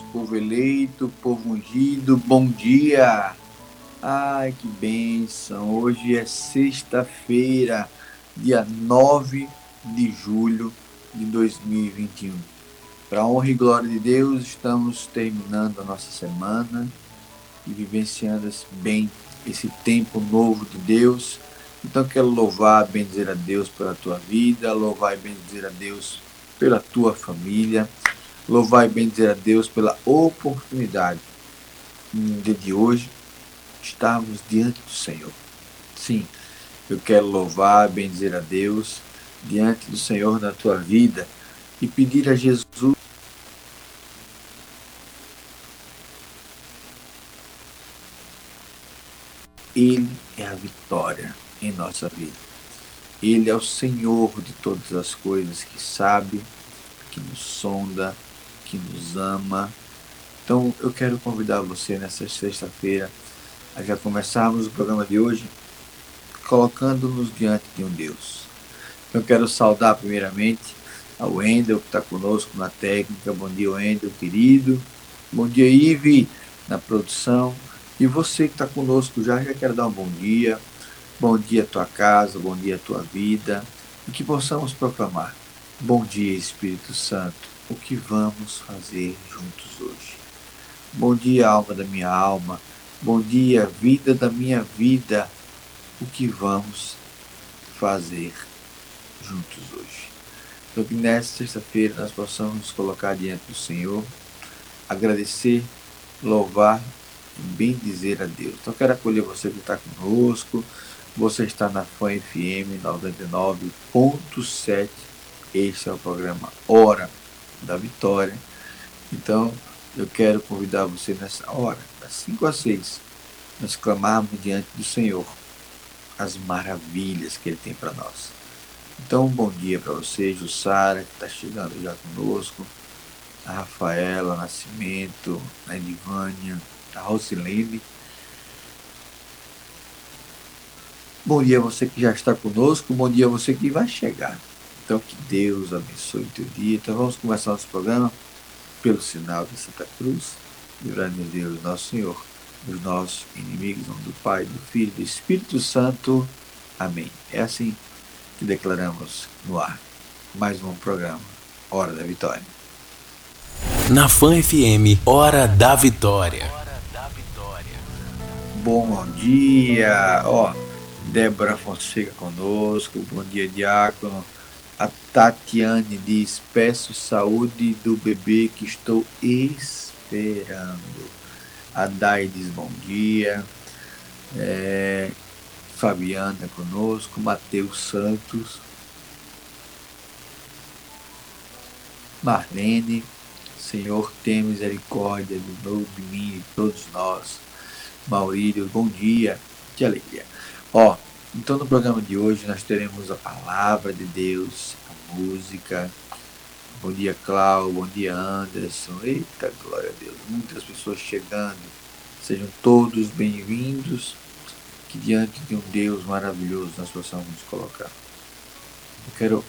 Povo eleito, povo ungido, bom dia! Ai, que bênção! Hoje é sexta-feira, dia 9 de julho de 2021. Para honra e glória de Deus, estamos terminando a nossa semana e vivenciando esse- bem esse tempo novo de Deus. Então, quero louvar, bendizer a Deus pela tua vida, louvar e bendizer a Deus pela tua família. Louvar e bendizer a Deus pela oportunidade dia de hoje estarmos diante do Senhor. Sim, eu quero louvar, bendizer a Deus diante do Senhor na tua vida e pedir a Jesus Ele é a vitória em nossa vida. Ele é o Senhor de todas as coisas, que sabe, que nos sonda, que nos ama Então eu quero convidar você nessa sexta-feira a já começarmos o programa de hoje colocando-nos diante de um Deus. Eu quero saudar primeiramente ao Wendel que está conosco na técnica. Bom dia, Wendel, querido. Bom dia, Ive, na produção. E você que está conosco já, já quero dar um bom dia. Bom dia à tua casa, bom dia à tua vida. E que possamos proclamar. Bom dia, Espírito Santo. O que vamos fazer juntos hoje? Bom dia, alma da minha alma. Bom dia, vida da minha vida. O que vamos fazer juntos hoje? Então, que nesta sexta-feira nós possamos nos colocar diante do Senhor, agradecer, louvar e bendizer a Deus. Então, quero acolher você que está conosco. Você está na FAM FM 99.7. Este é o programa Hora da Vitória. Então, eu quero convidar você nessa hora, das 5 às 6, nós clamarmos diante do Senhor as maravilhas que Ele tem para nós. Então, um bom dia para você, Jussara, que está chegando já conosco, a Rafaela Nascimento, a Edivânia, a Rosilene. Bom dia você que já está conosco, bom dia você que vai chegar. Então, que Deus abençoe o teu dia. Então, vamos começar nosso programa pelo sinal de Santa Cruz, livrando Deus, nosso Senhor, dos nossos inimigos, em nome do Pai, do Filho e do Espírito Santo. Amém. É assim que declaramos no ar mais um programa, Hora da Vitória. Na Fan FM, Hora da Vitória. Bom dia, ó, Débora Fonseca conosco, bom dia, Diácono. A Tatiane diz: Peço saúde do bebê que estou esperando. A Dai diz: Bom dia. É, Fabiana conosco, Matheus Santos, Marlene, Senhor, tem misericórdia do novo de mim e de todos nós. Maurílio, bom dia, que alegria. Ó, então no programa de hoje nós teremos a palavra de Deus, a música. Bom dia, Cláudio, bom dia, Anderson. Eita, glória a Deus, muitas pessoas chegando. Sejam todos bem-vindos que diante de um Deus maravilhoso nós possamos nos colocar. Eu quero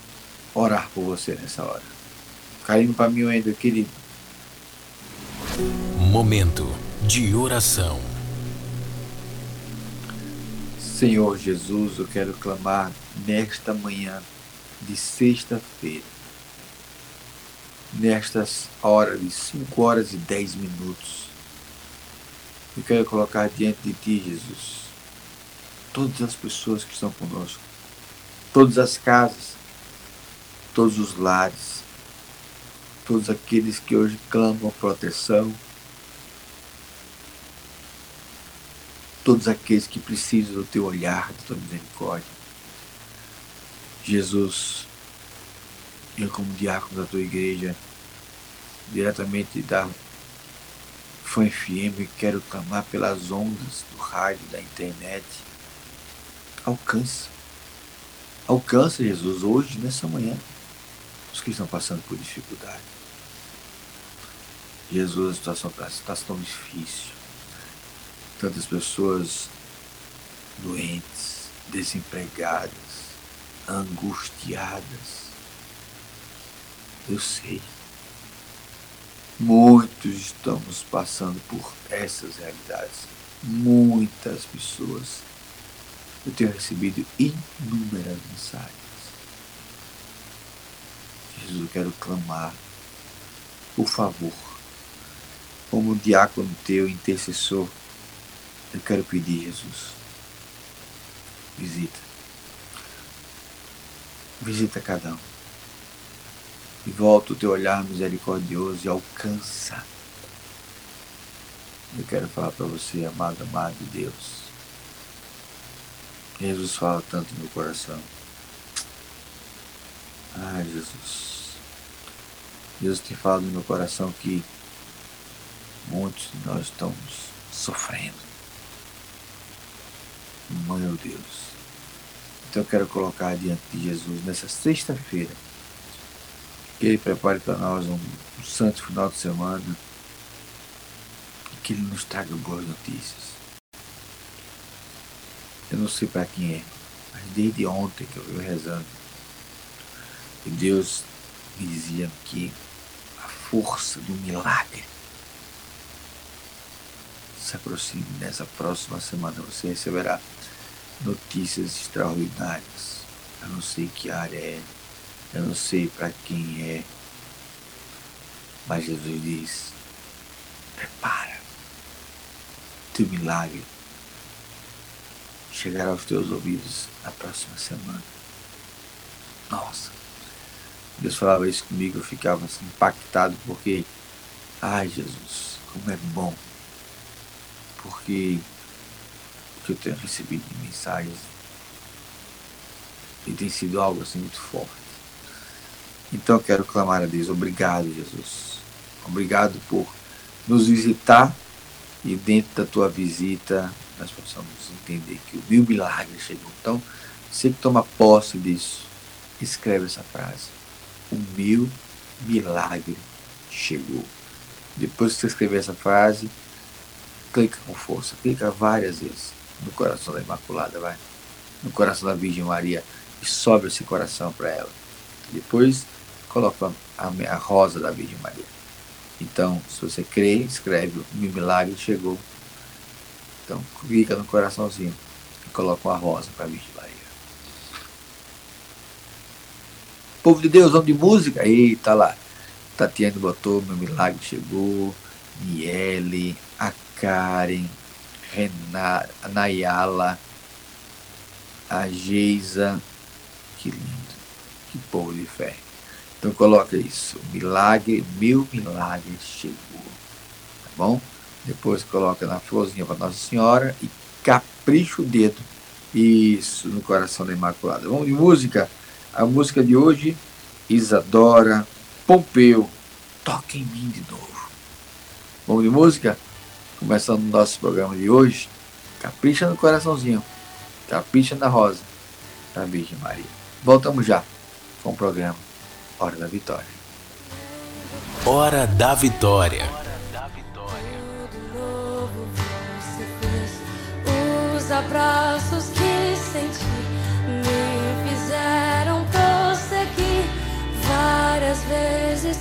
orar por você nessa hora. Carinho para mim ainda, querido. Momento de oração. Senhor Jesus, eu quero clamar nesta manhã de sexta-feira, nestas horas de 5 horas e 10 minutos. Eu quero colocar diante de Ti, Jesus, todas as pessoas que estão conosco, todas as casas, todos os lares, todos aqueles que hoje clamam proteção, todos aqueles que precisam do teu olhar, da tua misericórdia. Jesus, eu como diácono da tua igreja, diretamente da Fã FM, quero clamar pelas ondas do rádio, da internet. Alcança. Alcança, Jesus, hoje, nessa manhã, os que estão passando por dificuldade. Jesus, a situação está tão difícil tantas pessoas doentes, desempregadas, angustiadas. Eu sei. Muitos estamos passando por essas realidades. Muitas pessoas. Eu tenho recebido inúmeras mensagens. Jesus, eu quero clamar, por favor, como diácono teu, intercessor, eu quero pedir, Jesus, visita. Visita cada um. E volta o teu olhar misericordioso e alcança. Eu quero falar para você, amado, amado de Deus. Jesus fala tanto no meu coração. Ai, Jesus. Deus tem falado no meu coração que muitos de nós estamos sofrendo. Meu Deus. Então eu quero colocar diante de Jesus nessa sexta-feira. Que Ele prepare para nós um, um santo final de semana. que Ele nos traga boas notícias. Eu não sei para quem é, mas desde ontem que eu venho rezando, e Deus me dizia que a força do milagre se aproxime. Nessa próxima semana você receberá notícias extraordinárias. Eu não sei que área é, eu não sei para quem é, mas Jesus diz: prepara, teu milagre chegará aos teus ouvidos na próxima semana. Nossa, Deus falava isso comigo, eu ficava assim, impactado porque, ai Jesus, como é bom, porque o que eu tenho recebido de mensagens e tem sido algo assim muito forte. Então eu quero clamar a Deus, obrigado Jesus, obrigado por nos visitar e dentro da tua visita nós possamos entender que o meu milagre chegou. Então, você que toma posse disso, escreve essa frase. O meu milagre chegou. Depois que você escrever essa frase, clica com força, clica várias vezes no coração da Imaculada, vai. No coração da Virgem Maria e sobe esse coração para ela. Depois coloca a, a rosa da Virgem Maria. Então, se você crê, escreve o milagre chegou. Então, clica no coraçãozinho e coloca uma rosa para a Virgem Maria. Povo de Deus, vamos de música? Eita lá. Tatiane botou, meu milagre chegou. Miele, a Karen, Renata, Nayala, a Geisa. Que lindo. Que povo de fé. Então coloca isso. Milagre, meu milagre chegou. Tá bom? Depois coloca na florzinha para Nossa Senhora e capricha o dedo. Isso, no coração da Imaculada. Vamos de música? A música de hoje, Isadora Pompeu. Toca em mim de novo. Vamos de música? Começando o nosso programa de hoje. Capricha no coraçãozinho. Capricha na rosa da Virgem Maria. Voltamos já com o programa Hora da Vitória. Hora da Vitória. Os abraços que senti me fizeram prosseguir. Várias vezes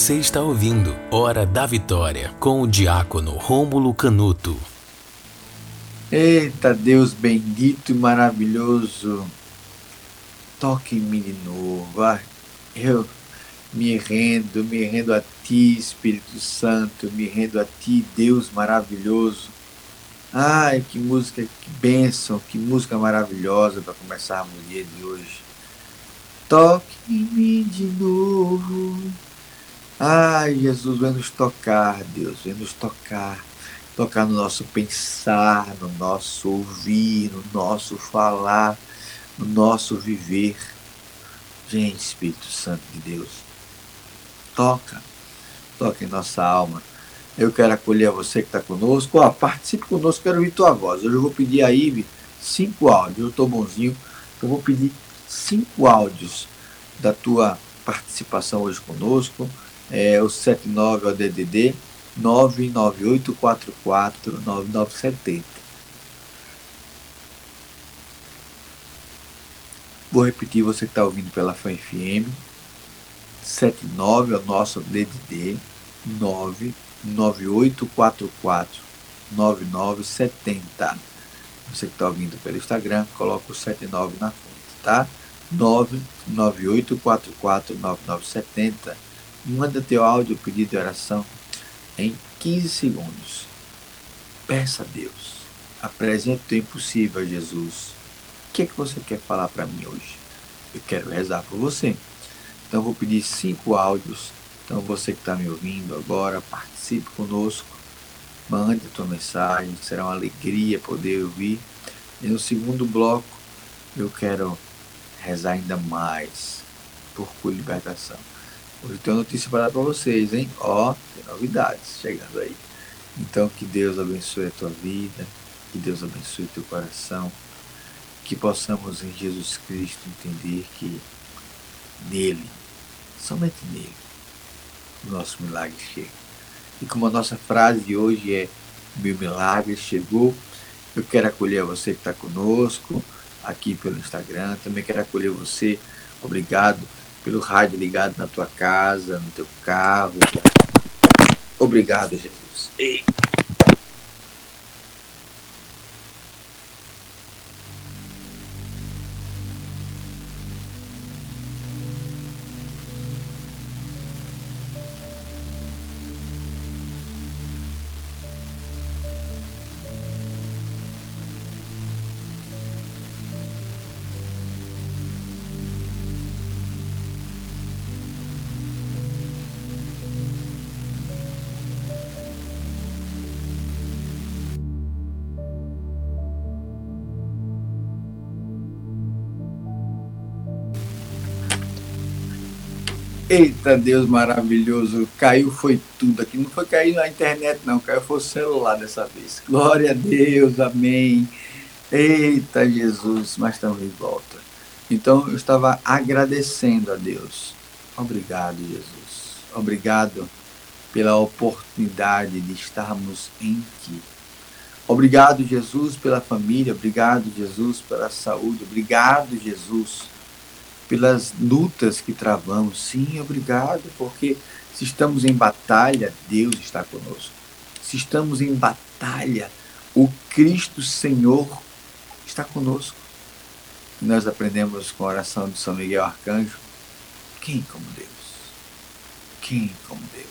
Você está ouvindo Hora da Vitória com o diácono Rômulo Canuto. Eita Deus bendito e maravilhoso, toque em mim de novo. Eu me rendo, me rendo a Ti, Espírito Santo, me rendo a Ti, Deus maravilhoso. Ai, que música, que bênção, que música maravilhosa para começarmos o dia de hoje. Toque em mim de novo. Ai, Jesus, vem nos tocar, Deus, vem nos tocar. Tocar no nosso pensar, no nosso ouvir, no nosso falar, no nosso viver. Gente, Espírito Santo de Deus, toca, toca em nossa alma. Eu quero acolher você que está conosco. Ó, participe conosco, quero ouvir tua voz. Hoje eu vou pedir a Ive cinco áudios. Eu estou bonzinho, eu vou pedir cinco áudios da tua participação hoje conosco. É o 79 é o DDD 998449970. Vou repetir, você que está ouvindo pela FAM FM. 79 é o nosso DDD 99844 9970. Você que está ouvindo pelo Instagram, coloca o 79 na frente, tá? 998449970. Manda teu áudio, pedido de oração em 15 segundos. Peça a Deus. Apresente o impossível a Jesus. O que é que você quer falar para mim hoje? Eu quero rezar por você. Então vou pedir cinco áudios. Então você que está me ouvindo agora, participe conosco. Mande a tua mensagem. Será uma alegria poder ouvir. E no segundo bloco eu quero rezar ainda mais por libertação. Hoje tem uma notícia para dar para vocês, hein? Ó, tem novidades chegando aí. Então que Deus abençoe a tua vida, que Deus abençoe o teu coração, que possamos em Jesus Cristo entender que nele, somente nele, o nosso milagre chega. E como a nossa frase de hoje é meu milagre chegou, eu quero acolher você que está conosco aqui pelo Instagram, também quero acolher você, obrigado pelo rádio ligado na tua casa, no teu carro. Obrigado, Jesus. Ei. Eita Deus maravilhoso, caiu foi tudo aqui. Não foi cair na internet, não, caiu foi o celular dessa vez. Glória a Deus, amém. Eita Jesus, mas estamos de volta. Então eu estava agradecendo a Deus. Obrigado, Jesus. Obrigado pela oportunidade de estarmos em Ti. Obrigado, Jesus, pela família. Obrigado, Jesus, pela saúde. Obrigado, Jesus pelas lutas que travamos. Sim, obrigado, porque se estamos em batalha, Deus está conosco. Se estamos em batalha, o Cristo Senhor está conosco. Nós aprendemos com a oração de São Miguel Arcanjo: quem como Deus? Quem como Deus?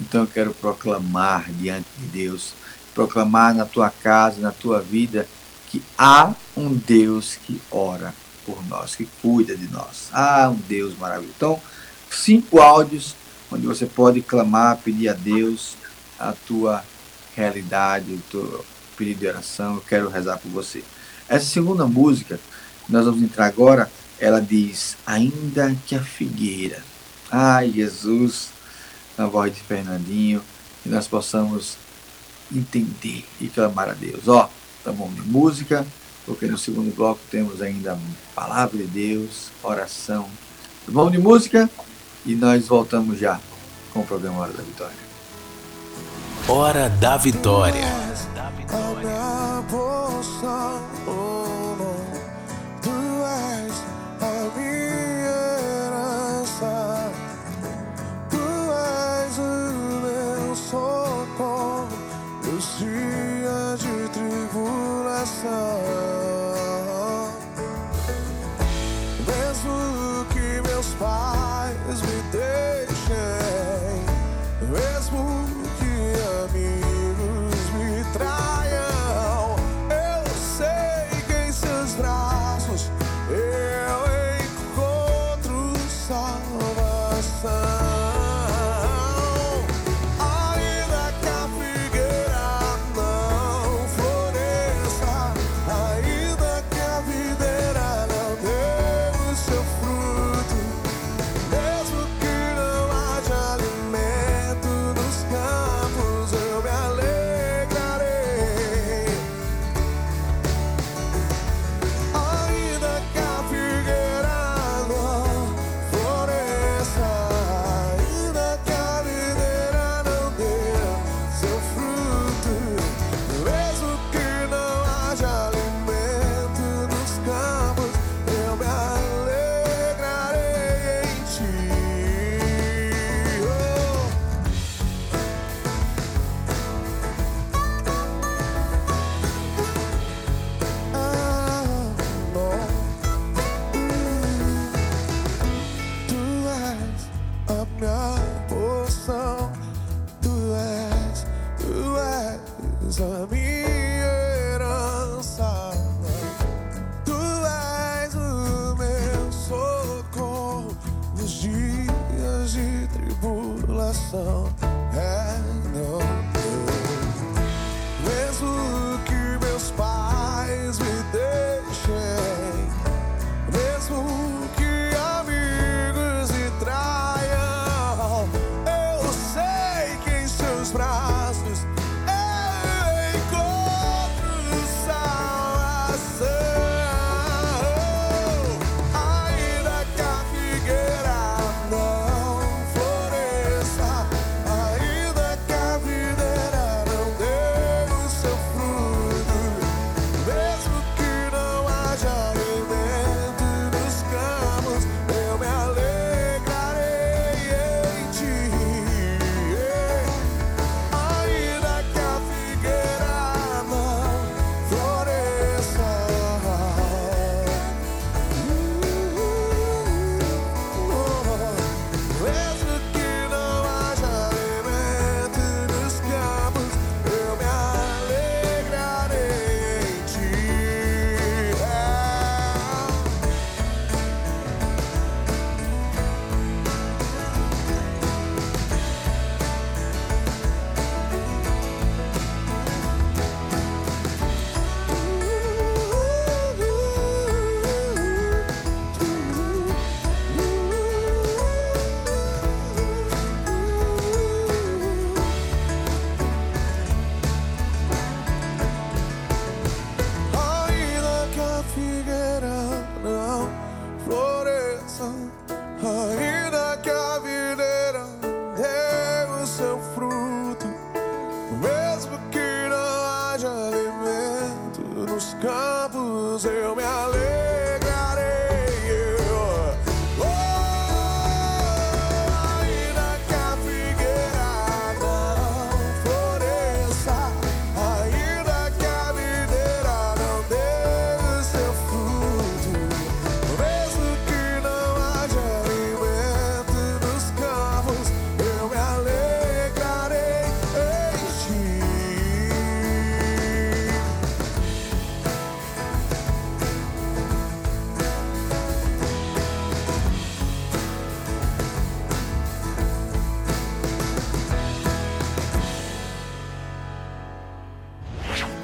Então eu quero proclamar diante de Deus, proclamar na tua casa, na tua vida, que há um Deus que ora por nós, que cuida de nós. Ah, um Deus maravilhoso. Então, cinco áudios onde você pode clamar, pedir a Deus a tua realidade, o teu pedido de oração. Eu quero rezar por você. Essa segunda música, nós vamos entrar agora, ela diz: Ainda que a figueira. Ai, Jesus, na voz de Fernandinho, que nós possamos entender e clamar a Deus. Ó, tá bom de música porque no segundo bloco temos ainda Palavra de Deus, oração, vamos de música e nós voltamos já com o programa Hora da Vitória. Hora da Vitória. Da vitória.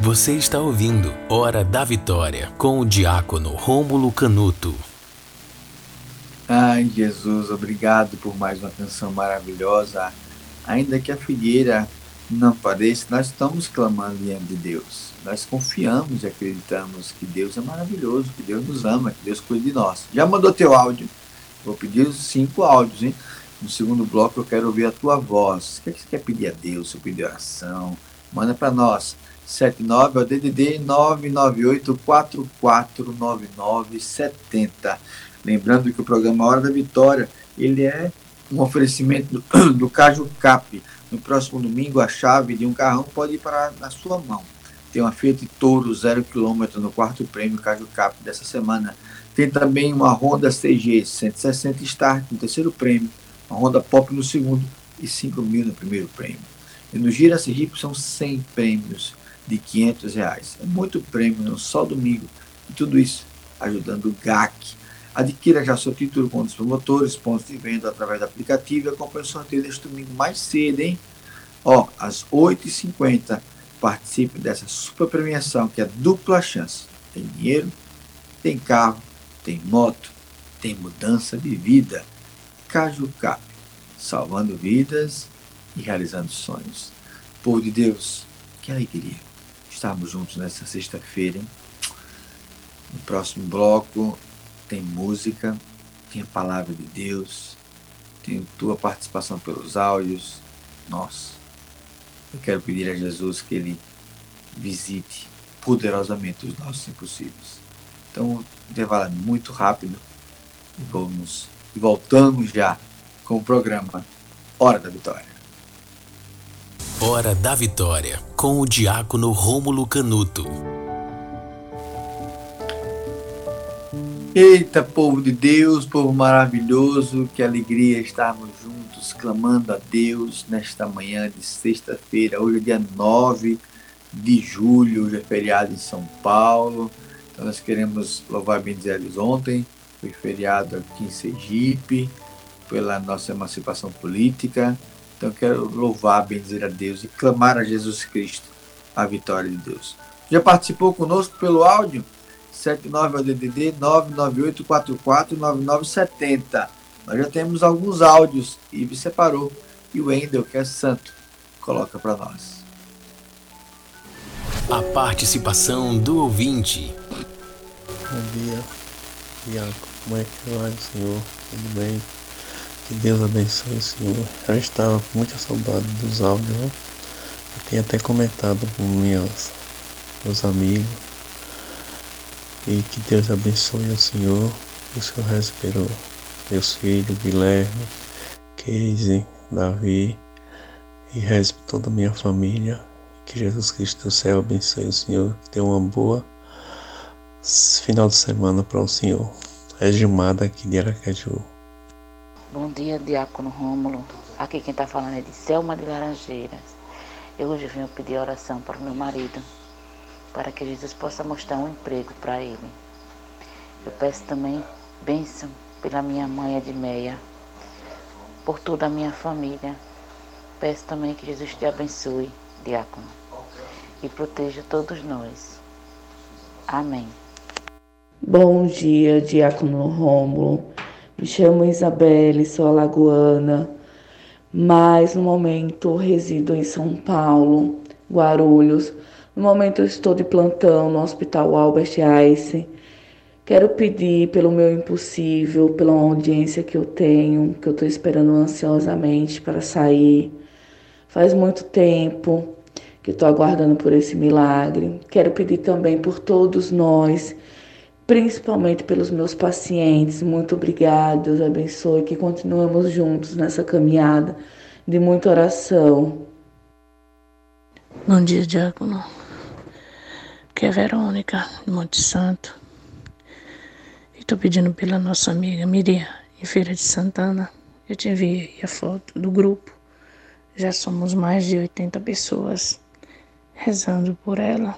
Você está ouvindo Hora da Vitória com o diácono Rômulo Canuto. Ai, Jesus, obrigado por mais uma canção maravilhosa. Ainda que a figueira não pareça, nós estamos clamando diante de Deus. Nós confiamos e acreditamos que Deus é maravilhoso, que Deus nos ama, que Deus cuida de nós. Já mandou teu áudio? Vou pedir os cinco áudios, hein? No segundo bloco eu quero ouvir a tua voz. O que, é você quer pedir a Deus? Você pedir oração? Manda para nós. 79 é DDD 998 449970. Lembrando que o programa Hora da Vitória, ele é um oferecimento do, do Caju Cap. No próximo domingo, a chave de um carrão pode ir para na sua mão. Tem uma Fiat Toro 0 km no quarto prêmio Caju Cap dessa semana. Tem também uma Honda CG 160 Start no terceiro prêmio, uma Honda Pop no segundo e 5 mil no primeiro prêmio. E no Gira Sergipe são 100 prêmios de 500 reais. É muito prêmio no só domingo. E tudo isso ajudando o GAC. Adquira já seu título com os promotores, pontos de venda através do aplicativo e acompanhe o sorteio deste domingo mais cedo, hein? Ó, às 8h50, participe dessa super premiação que é dupla chance. Tem dinheiro, tem carro, tem moto, tem mudança de vida. Caju Cap, salvando vidas e realizando sonhos. Povo de Deus, que alegria estarmos juntos nessa sexta-feira. No próximo bloco tem música, tem a palavra de Deus, tem tua participação pelos áudios. Nossa, eu quero pedir a Jesus que Ele visite poderosamente os nossos impossíveis. Então, intervalo é muito rápido e vamos e voltamos já com o programa Hora da Vitória. Hora da Vitória com o diácono Rômulo Canuto. Eita, povo de Deus, povo maravilhoso, que alegria estarmos juntos, clamando a Deus nesta manhã de sexta-feira. Hoje é dia 9 de julho, hoje é feriado em São Paulo. Então nós queremos louvar bem eles ontem, foi feriado aqui em Sergipe, pela nossa emancipação política. Então eu quero louvar, bendizer a Deus e clamar a Jesus Cristo a vitória de Deus. Já participou conosco pelo áudio? 79 é o DDD 998449970. Nós já temos alguns áudios e me separou. E o Wendel, que é santo, coloca para nós. A participação do ouvinte. Bom dia, Iaco. Como é que vai, Senhor? Tudo bem? Que Deus abençoe, Senhor. Eu estava com muita saudade dos áudios, né? Eu tinha até comentado com minhas, meus amigos. E que Deus abençoe o Senhor. Que o Senhor recebeu meus filhos, Guilherme, Casey, Davi. E reze toda a minha família. Que Jesus Cristo do céu abençoe o Senhor. Que tenha uma boa final de semana para o Senhor. É Gilmar aqui de Aracaju. Bom dia, Diácono Rômulo. Aqui quem está falando é de Selma de Laranjeiras. Eu hoje venho pedir oração para o meu marido, para que Jesus possa mostrar um emprego para ele. Eu peço também bênção pela minha mãe Edmeia, por toda a minha família. Peço também que Jesus te abençoe, Diácono, e proteja todos nós. Amém. Bom dia, Diácono Rômulo. Me chamo Isabelle, sou alagoana, mas no momento resido em São Paulo, Guarulhos. No momento estou de plantão no Hospital Albert Einstein. Quero pedir pelo meu impossível, pela audiência que eu tenho, que eu estou esperando ansiosamente para sair. Faz muito tempo que estou aguardando por esse milagre. Quero pedir também por todos nós principalmente pelos meus pacientes. Muito obrigada, Deus abençoe, que continuemos juntos nessa caminhada de muita oração. Bom dia, Diácono. Que é Verônica, de Monte Santo. E estou pedindo pela nossa amiga Miriam, em Feira de Santana. Eu te enviei a foto do grupo. Já somos mais de 80 pessoas rezando por ela.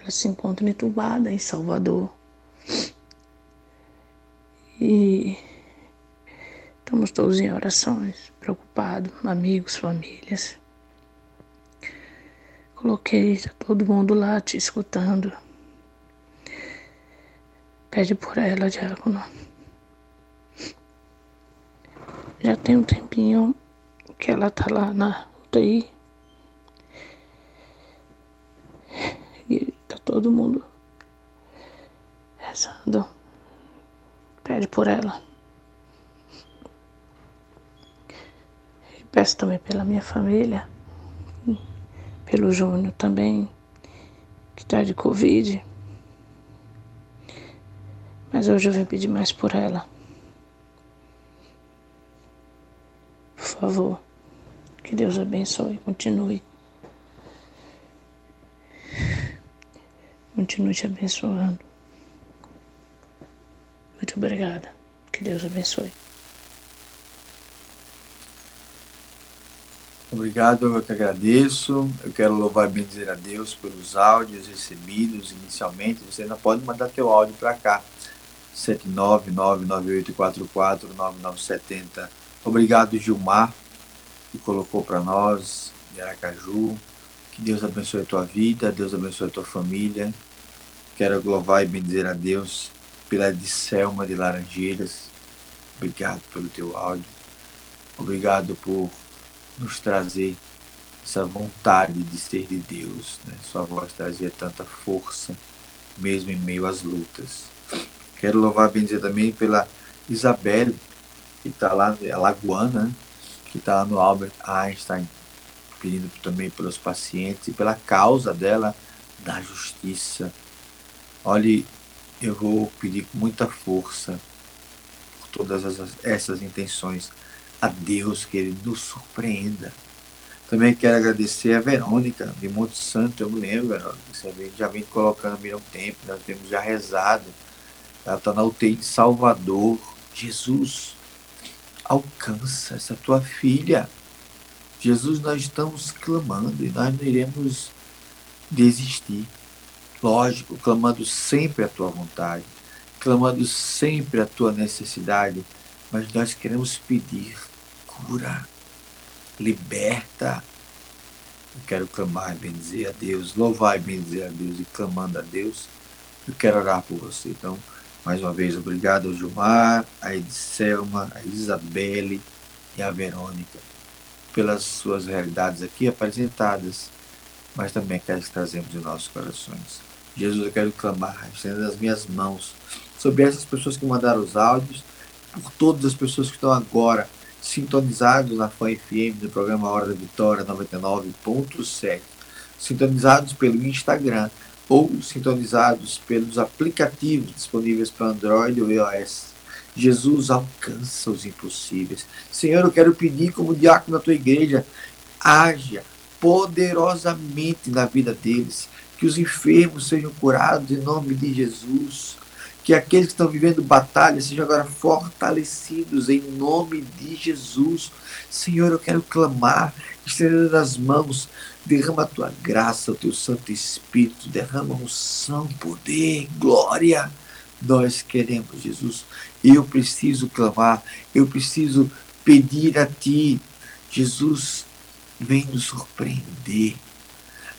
Ela se encontra entubada em Salvador. E estamos todos em orações, preocupados, amigos, famílias. Coloquei tá todo mundo lá te escutando. Pede por ela, Diácono. Já tem um tempinho que ela tá lá na UTI. E todo mundo rezando. Pede por ela. E peço também pela minha família, pelo Júnior também, que tá de Covid. Mas hoje eu vim pedir mais por ela. Por favor, que Deus abençoe, continue. Continue te abençoando. Muito obrigada. Que Deus abençoe. Obrigado, eu que agradeço. Eu quero louvar e bendizer a Deus pelos áudios recebidos inicialmente. Você ainda pode mandar teu áudio para cá. 79998449970. Obrigado, Gilmar, que colocou para nós de Aracaju. Que Deus abençoe a tua vida, Deus abençoe a tua família. Quero louvar e bendizer a Deus pela de Selma de Laranjeiras. Obrigado pelo teu áudio. Obrigado por nos trazer essa vontade de ser de Deus. Né? Sua voz trazia tanta força, mesmo em meio às lutas. Quero louvar e bendizer também pela Isabelle, que está lá, é lagoana, né? que está lá no Albert Einstein, pedindo também pelos pacientes e pela causa dela da justiça. Olhe, eu vou pedir com muita força por todas essas, intenções a Deus que Ele nos surpreenda. Também quero agradecer a Verônica de Monte Santo, eu me lembro, Verônica, você já vem colocando há um tempo, nós temos já rezado. Ela está na UTI de Salvador. Jesus, alcança essa tua filha. Jesus, nós estamos clamando e nós não iremos desistir. Lógico, clamando sempre a tua vontade, clamando sempre a tua necessidade, mas nós queremos pedir cura. liberta. Eu quero clamar e bendizer a Deus, louvar e bendizer a Deus e clamando a Deus. Eu quero orar por você. Então, mais uma vez, obrigado ao Gilmar, a Edselma, a Isabelle e a Verônica pelas suas realidades aqui apresentadas, mas também aquelas que trazemos em nossos corações. Jesus, eu quero clamar, estendendo as minhas mãos sobre essas pessoas que mandaram os áudios, por todas as pessoas que estão agora sintonizados na FAM FM, no programa Hora da Vitória 99.7, sintonizados pelo Instagram ou sintonizados pelos aplicativos disponíveis para Android ou iOS. Jesus alcança os impossíveis. Senhor, eu quero pedir como diácono da tua igreja, haja poderosamente na vida deles, que os enfermos sejam curados em nome de Jesus, que aqueles que estão vivendo batalha sejam agora fortalecidos em nome de Jesus. Senhor, eu quero clamar, estendendo as mãos, derrama a tua graça, o teu Santo Espírito, derrama unção, poder, glória. Nós queremos, Jesus. Eu preciso clamar, eu preciso pedir a Ti. Jesus, vem nos surpreender.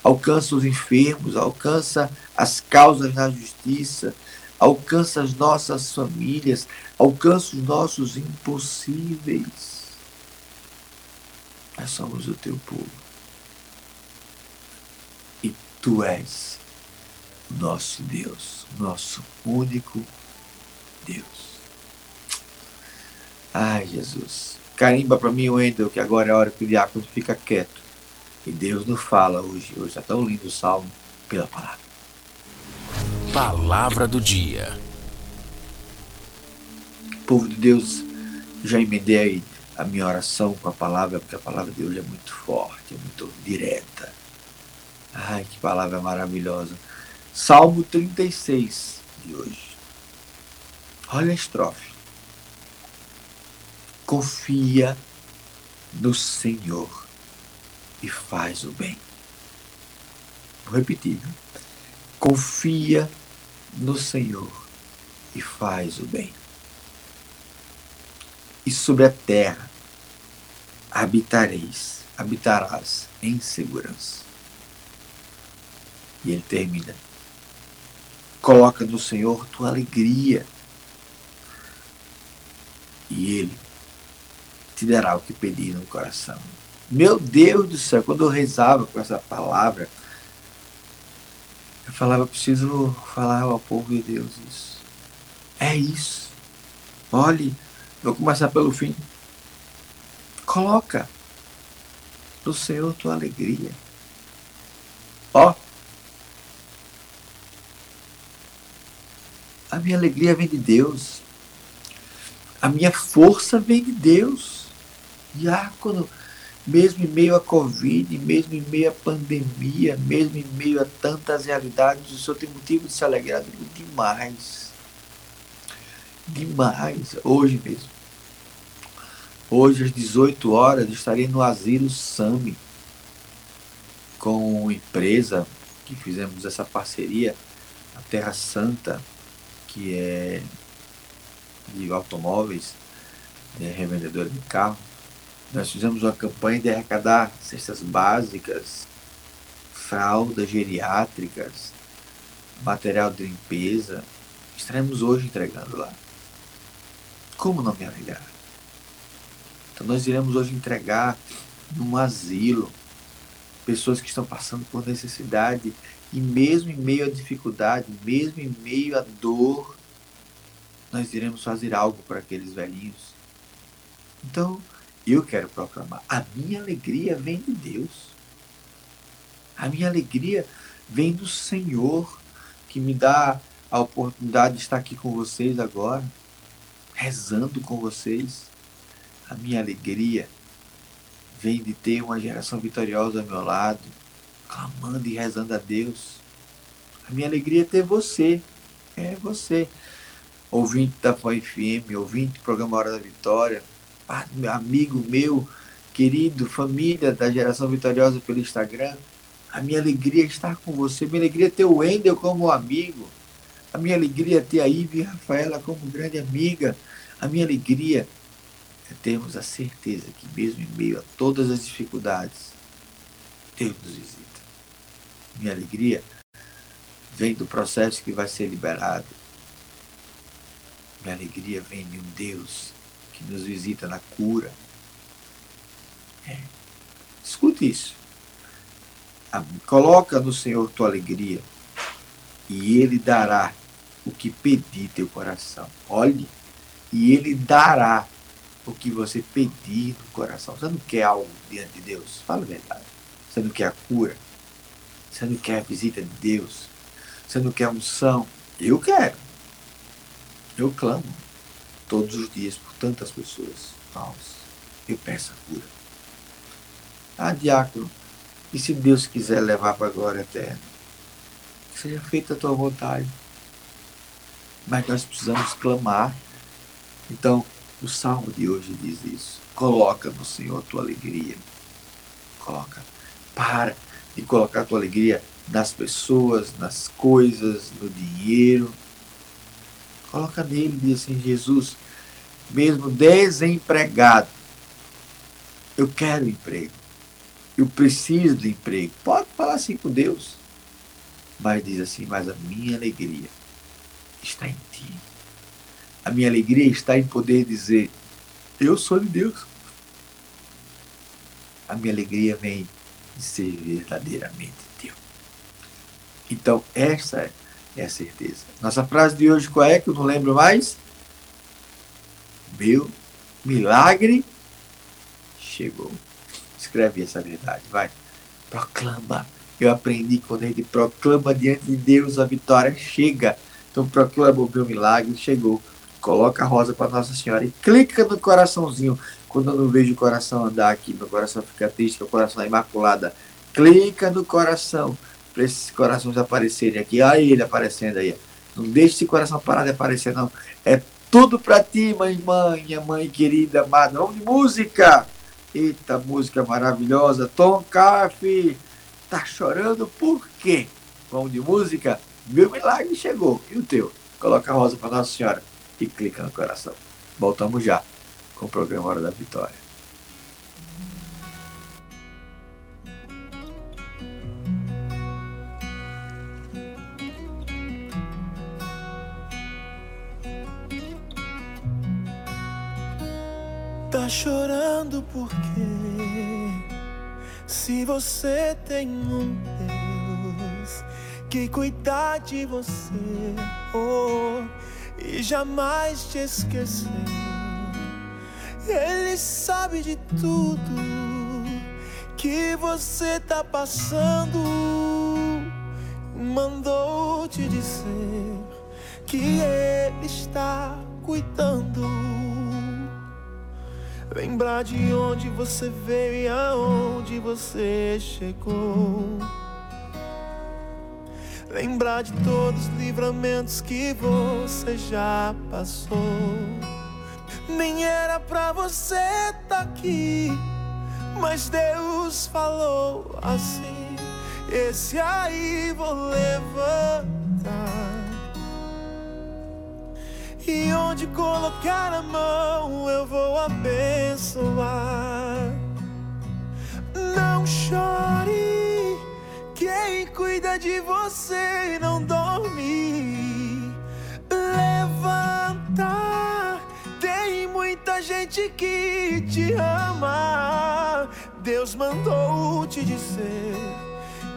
Alcança os enfermos, alcança as causas na justiça, alcança as nossas famílias, alcança os nossos impossíveis. Nós somos o teu povo. E tu és nosso Deus, nosso único Deus. Ai, Jesus. Carimba para mim, Wendel, que agora é a hora que o diácono fica quieto. E Deus nos fala hoje. Hoje está tão lindo o salmo pela palavra. Palavra do dia. Povo de Deus, já emendei a minha oração com a palavra, porque a palavra de hoje é muito forte, é muito direta. Ai, que palavra maravilhosa. Salmo 36 de hoje. Olha a estrofe. Confia no Senhor e faz o bem. Vou repetir. viu? Confia no Senhor e faz o bem. E sobre a terra habitareis, habitarás em segurança. E ele termina. Coloca no Senhor tua alegria. E ele te dará o que pedir no coração. Meu Deus do céu, quando eu rezava com essa palavra, eu falava, preciso falar ao povo de Deus isso. É isso. Olhe, vou começar pelo fim. Coloca no Senhor tua alegria. Ó, a minha alegria vem de Deus. A minha força vem de Deus. Diácono, mesmo em meio à Covid, mesmo em meio à pandemia, mesmo em meio a tantas realidades, o senhor tem motivo de se alegrar demais. Demais. Hoje mesmo. Hoje, às 18 horas, estarei no Asilo Sami com uma empresa que fizemos essa parceria, a Terra Santa, que é de automóveis, é revendedora de carro. Nós fizemos uma campanha de arrecadar cestas básicas, fraldas geriátricas, material de limpeza. Estaremos hoje entregando lá. Como não me alegrar? Então nós iremos hoje entregar num asilo pessoas que estão passando por necessidade e mesmo em meio à dificuldade, mesmo em meio à dor, nós iremos fazer algo para aqueles velhinhos. Então, eu quero proclamar: a minha alegria vem de Deus. A minha alegria vem do Senhor, que me dá a oportunidade de estar aqui com vocês agora, rezando com vocês. A minha alegria vem de ter uma geração vitoriosa ao meu lado, clamando e rezando a Deus. A minha alegria é ter você, é você, ouvinte da Fã FM, ouvinte do programa Hora da Vitória, amigo meu, querido, família da Geração Vitoriosa pelo Instagram. A minha alegria é estar com você, minha alegria é ter o Wendel como amigo, a minha alegria é ter a Ivy e a Rafaela como grande amiga, a minha alegria termos a certeza que, mesmo em meio a todas as dificuldades, Deus nos visita. Minha alegria vem do processo que vai ser liberado. Minha alegria vem de um Deus que nos visita na cura. É. Escute isso. Ah, Coloca no Senhor tua alegria e Ele dará o que pedir teu coração. Olhe, e Ele dará o que você pedir no coração. Você não quer algo diante de Deus? Fala a verdade. Você não quer a cura? Você não quer a visita de Deus? Você não quer a unção? Eu quero. Eu clamo todos os dias por tantas pessoas. Irmãos, eu peço a cura. Ah, diácono, e se Deus quiser levar para a glória eterna? Que seja feita a tua vontade. Mas nós precisamos clamar. Então, o salmo de hoje diz isso. Coloca no Senhor a tua alegria. Coloca. Para de colocar a tua alegria nas pessoas, nas coisas, no dinheiro. Coloca nele, diz assim, Jesus, mesmo desempregado, eu quero emprego. Eu preciso de emprego. Pode falar assim com Deus. Mas diz assim, mas a minha alegria está em ti. A minha alegria está em poder dizer, eu sou de Deus. A minha alegria vem de ser verdadeiramente teu. Então, essa é a certeza. Nossa frase de hoje qual é que eu não lembro mais? Meu milagre chegou. Escreve essa verdade, vai. Proclama. Eu aprendi quando a gente proclama diante de Deus a vitória chega. Então proclama o meu milagre chegou. Coloca a rosa para Nossa Senhora e clica no coraçãozinho. Quando eu não vejo o coração andar aqui, meu coração fica triste, meu coração é imaculada. Clica no coração para esses corações aparecerem aqui. Olha ele aparecendo aí. Não deixe esse coração parar de aparecer, não. É tudo para ti, mãe, mãe, minha mãe querida, amada. Vamos de música. Eita, música maravilhosa. Tom Carf, tá chorando por quê? Vamos de música? Meu milagre chegou. E o teu? Coloca a rosa para Nossa Senhora e clica no coração. Voltamos já com o programa Hora da Vitória. Tá chorando por quê? Se você tem um Deus que cuida de você, oh, e jamais te esqueceu. Ele sabe de tudo que você tá passando. Mandou te dizer que ele está cuidando. Lembrar de onde você veio e aonde você chegou. Lembrar de todos os livramentos que você já passou. Nem era pra você estar aqui, mas Deus falou assim: Esse aí vou levantar. E onde colocar a mão eu vou abençoar. Não chore, de você não dorme. Levanta, tem muita gente que te ama. Deus mandou te dizer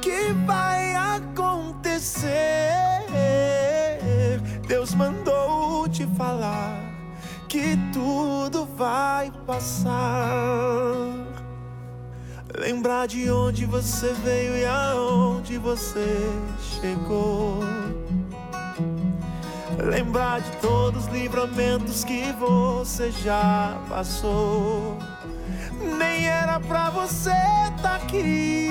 que vai acontecer. Deus mandou te falar que tudo vai passar. Lembrar de onde você veio e aonde você chegou. Lembrar de todos os livramentos que você já passou. Nem era pra você estar aqui.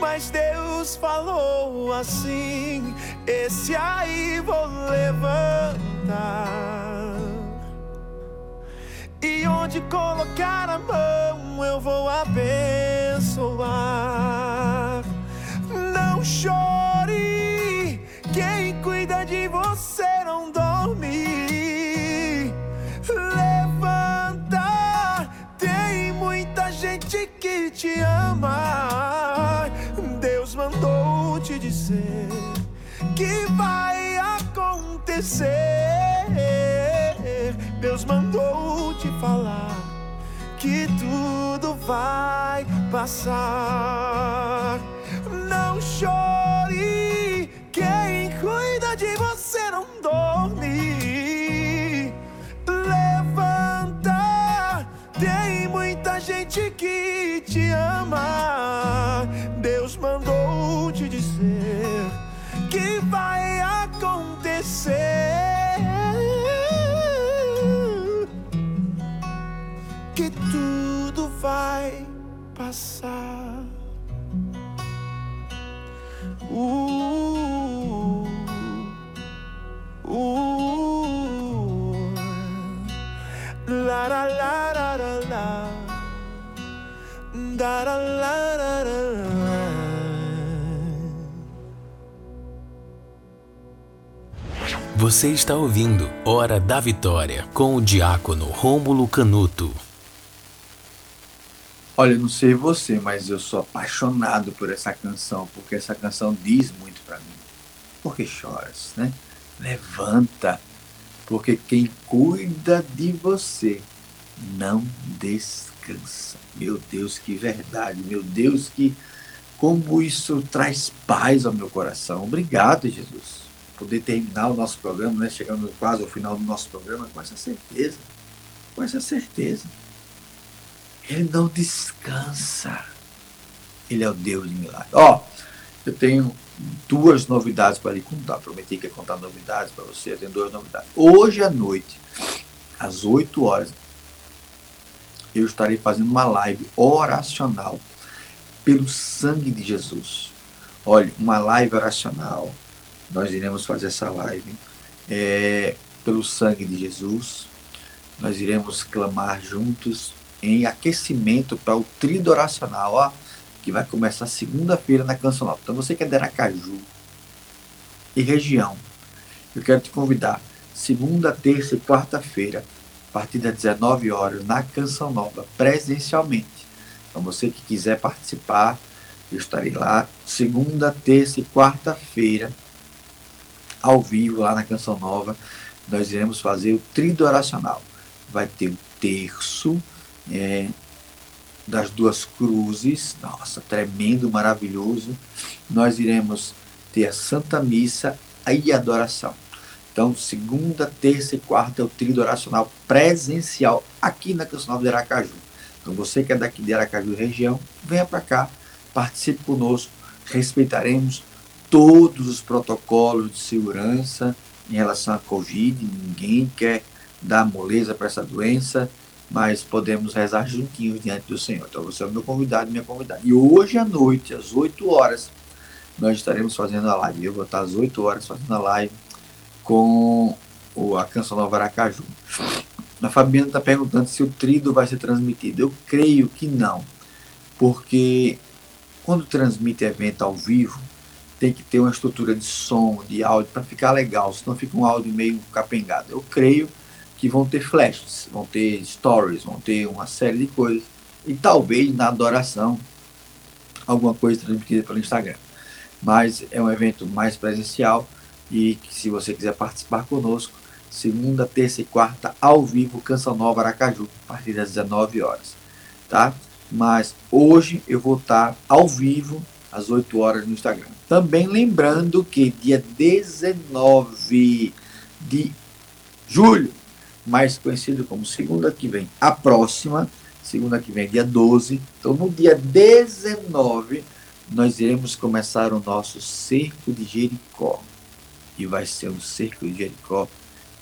Mas Deus falou assim: Esse aí vou levantar. E onde colocar a mão eu vou abençoar. Não chore, quem cuida de você não dorme. Levanta, tem muita gente que te ama. Deus mandou te dizer que vai acontecer. Deus mandou te falar que tudo vai passar. Não chore, quem cuida de você não dorme. Você está ouvindo Hora da Vitória com o diácono Rômulo Canuto. Olha, não sei você, mas eu sou apaixonado por essa canção, porque essa canção diz muito pra mim. Por que choras, né? Levanta, porque quem cuida de você não descansa. Meu Deus, que verdade, meu Deus, que como isso traz paz ao meu coração. Obrigado, Jesus. Poder terminar o nosso programa, né? Chegando quase ao final do nosso programa com essa certeza. Com essa certeza. Ele não descansa. Ele é o Deus de milagre. Ó, eu tenho duas novidades para lhe contar. Prometi que ia contar novidades para você. Eu tenho duas novidades. Hoje à noite, às 8 horas, eu estarei fazendo uma live oracional pelo sangue de Jesus. Olha, uma live oracional. Nós iremos fazer essa live é, pelo sangue de Jesus. Nós iremos clamar juntos em aquecimento para o tríduo oracional, ó, que vai começar segunda-feira na Canção Nova. Então você que é de Aracaju e região, eu quero te convidar segunda, terça e quarta-feira, a partir das 19 horas, na Canção Nova, presencialmente. Então você que quiser participar, eu estarei lá segunda, terça e quarta-feira, ao vivo lá na Canção Nova. Nós iremos fazer o tríduo oracional. Vai ter o terço, é, das duas cruzes, nossa, tremendo, maravilhoso. Nós iremos ter a Santa Missa e a adoração. Então, segunda, terça e quarta é o tríduo oracional presencial aqui na Canção Nova de Aracaju. Então, você que é daqui de Aracaju região, venha para cá, participe conosco, respeitaremos todos os protocolos de segurança em relação à Covid. Ninguém quer dar moleza para essa doença mas podemos rezar juntinhos diante do Senhor. Então você é o meu convidado, minha convidada. E hoje à noite, às 8 horas, nós estaremos fazendo a live. Eu vou estar às 8 horas fazendo a live com a Canção Nova Aracaju. A Fabiana está perguntando se o trido vai ser transmitido. Eu creio que não, porque quando transmite evento ao vivo, tem que ter uma estrutura de som, de áudio, para ficar legal, senão fica um áudio meio capengado. Eu creio que vão ter flashes, vão ter stories, vão ter uma série de coisas. E talvez na adoração alguma coisa transmitida pelo Instagram. Mas é um evento mais presencial e que, se você quiser participar conosco, segunda, terça e quarta, ao vivo, Canção Nova Aracaju, a partir das 19 horas. Tá? Mas hoje eu vou estar ao vivo às 8 horas no Instagram. Também lembrando que dia 19 de julho mais conhecido como segunda que vem, a próxima, segunda que vem, dia 12. Então, no dia 19, nós iremos começar o nosso cerco de Jericó. E vai ser um cerco de Jericó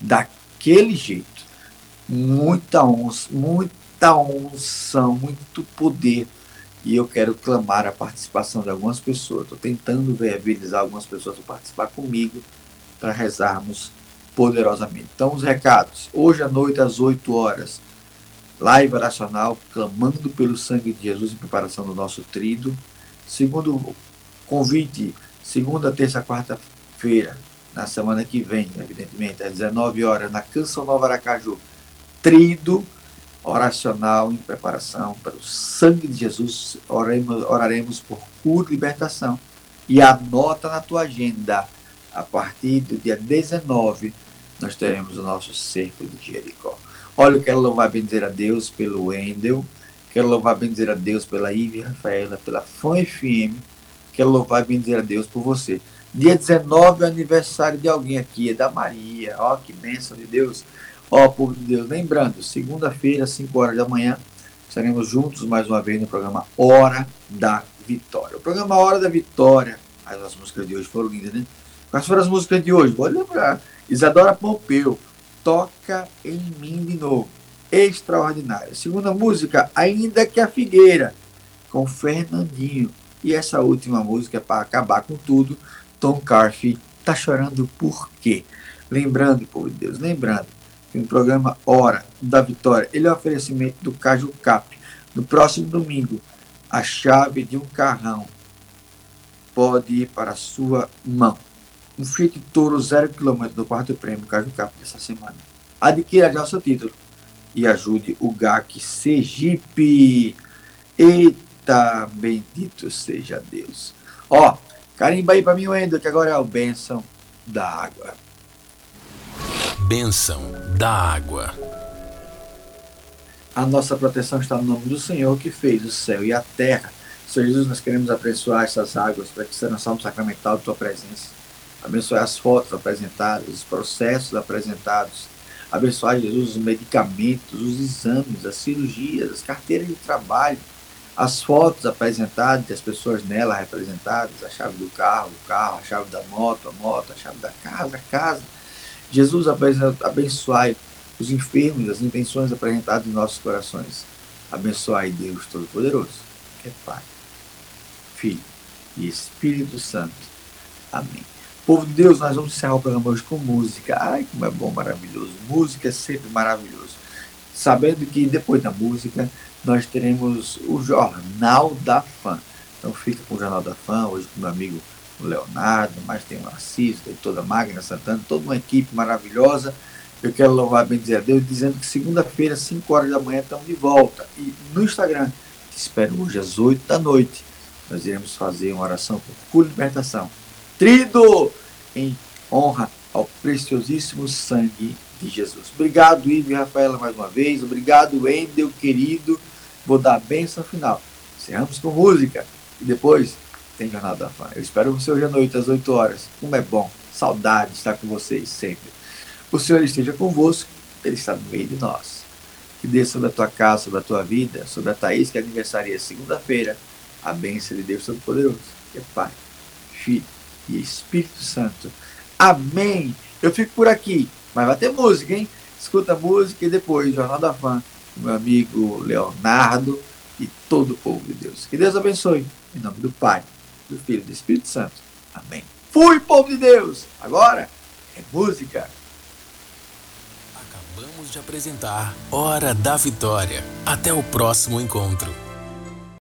daquele jeito. Muita onça, muita unção, muito poder. E eu quero clamar a participação de algumas pessoas. Estou tentando viabilizar algumas pessoas para participar comigo para rezarmos poderosamente. Então, os recados. Hoje à noite, às 8 horas, live oracional, clamando pelo sangue de Jesus em preparação do nosso trido. Segundo convite, segunda, terça, quarta-feira, na semana que vem, evidentemente, às 19 horas, na Canção Nova Aracaju, trido oracional em preparação para o sangue de Jesus. Oremos, oraremos por cura e libertação E anota na tua agenda, a partir do dia 19, nós teremos o nosso cerco de Jericó. Olha, eu quero louvar bem dizer a Deus pelo Wendel, quero louvar bem dizer a Deus pela Ivy Rafaela, pela Fã FM, quero louvar bem dizer a Deus por você. Dia 19 é aniversário de alguém aqui, é da Maria. Ó, que bênção de Deus. Ó, povo de Deus. Lembrando, segunda-feira, 5 horas da manhã, estaremos juntos mais uma vez no programa Hora da Vitória. O programa Hora da Vitória. As, as músicas de hoje foram lindas, né? Quais foram as músicas de hoje? Vou lembrar. Isadora Pompeu, Toca em mim de novo. Extraordinária. Segunda música, Ainda que a Figueira, com Fernandinho. E essa última música, para acabar com tudo, Tom Carfe, Tá Chorando Por Quê? Lembrando, povo de Deus, lembrando que no programa Hora da Vitória, ele é um oferecimento do Caju Cap. No próximo domingo, a chave de um carrão pode ir para a sua mão. Um Fiat Toro 0 km do quarto prêmio Caju Cap dessa semana. Adquira já o seu título e ajude o GAC Sergipe. Eita, bendito seja Deus. Ó, carimba aí para mim, Wendel, que agora é o bênção da água. Bênção da água. A nossa proteção está no nome do Senhor que fez o céu e a terra. Senhor Jesus, nós queremos abençoar essas águas para que seja a salmo sacramental de tua presença. Abençoar as fotos apresentadas, os processos apresentados. Abençoar, Jesus, os medicamentos, os exames, as cirurgias, as carteiras de trabalho, as fotos apresentadas, as pessoas nela representadas, a chave do carro, o carro, a chave da moto, a moto, a chave da casa, a casa. Jesus, abençoai os enfermos, as intenções apresentadas em nossos corações. Abençoai Deus Todo-Poderoso, que é Pai, Filho e Espírito Santo. Amém. Povo de Deus, nós vamos encerrar o programa hoje com música. Ai, como é bom, maravilhoso. Música é sempre maravilhoso. Sabendo que depois da música nós teremos o Jornal da Fã. Então fica com o Jornal da Fã, hoje com meu amigo Leonardo, mas tem o Narciso, tem toda a Magna Santana, toda uma equipe maravilhosa. Eu quero louvar bem dizer a Deus, dizendo que segunda-feira, 5 horas da manhã, estamos de volta. E no Instagram, te espero hoje às 8 da noite. Nós iremos fazer uma oração por cura e libertação. Trido em honra ao preciosíssimo sangue de Jesus. Obrigado, Ivo e Rafaela, mais uma vez. Obrigado, Wendel, querido. Vou dar a bênção final. Encerramos com música. E depois tem Jornada da Fã. Eu espero você hoje à noite, às 8 horas. Como é bom. Saudade de estar com vocês sempre. O Senhor esteja convosco. Ele está no meio de nós. Que desça sobre a tua casa, sobre a tua vida, sobre a Thaís, que aniversaria segunda-feira, a bênção de Deus Todo-Poderoso, que é Pai, Filho e Espírito Santo. Amém. Eu fico por aqui, mas vai ter música, hein? Escuta a música e depois Jornal da Fã, meu amigo Leonardo e todo o povo de Deus. Que Deus abençoe. Em nome do Pai, do Filho e do Espírito Santo. Amém. Fui, povo de Deus. Agora é música. Acabamos de apresentar Hora da Vitória. Até o próximo encontro.